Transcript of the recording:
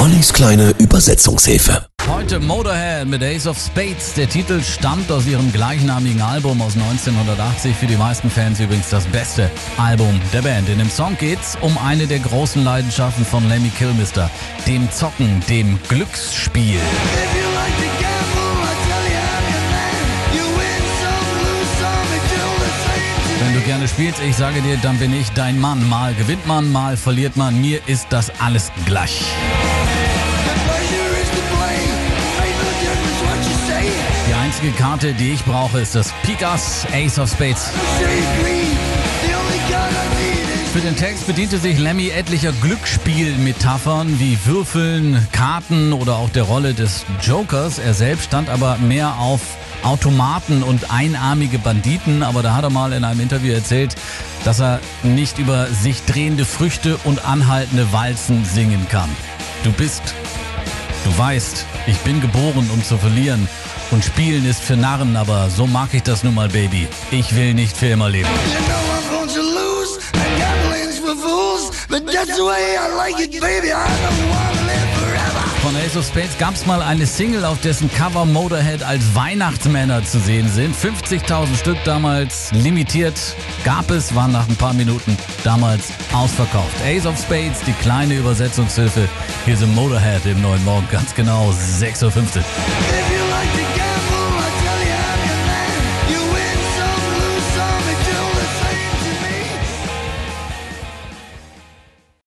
Ollis kleine Übersetzungshilfe. Heute Motorhead mit Ace of Spades. Der Titel stammt aus ihrem gleichnamigen Album aus 1980. Für die meisten Fans übrigens das beste Album der Band. In dem Song geht's um eine der großen Leidenschaften von Lemmy Kilmister. Dem Zocken, dem Glücksspiel. Wenn du gerne spielst, ich sage dir, dann bin ich dein Mann. Mal gewinnt man, mal verliert man. Mir ist das alles gleich. Einzige Karte, die ich brauche, ist das Pikas Ace of Spades. Für den Text bediente sich Lemmy etlicher Glücksspielmetaphern wie Würfeln, Karten oder auch der Rolle des Jokers. Er selbst stand aber mehr auf Automaten und einarmige Banditen, aber da hat er mal in einem Interview erzählt, dass er nicht über sich drehende Früchte und anhaltende Walzen singen kann. Du bist, weißt, ich bin geboren, um zu verlieren. Und Spielen ist für Narren, aber so mag ich das nun mal, Baby. Ich will nicht für immer leben. Von Ace of Spades gab es mal eine Single, auf dessen Cover Motorhead als Weihnachtsmänner zu sehen sind. 50.000 Stück damals limitiert gab es, waren nach ein paar Minuten damals ausverkauft. Ace of Spades, die kleine Übersetzungshilfe. Hier sind Motorhead im neuen Morgen, ganz genau 6.15 Uhr.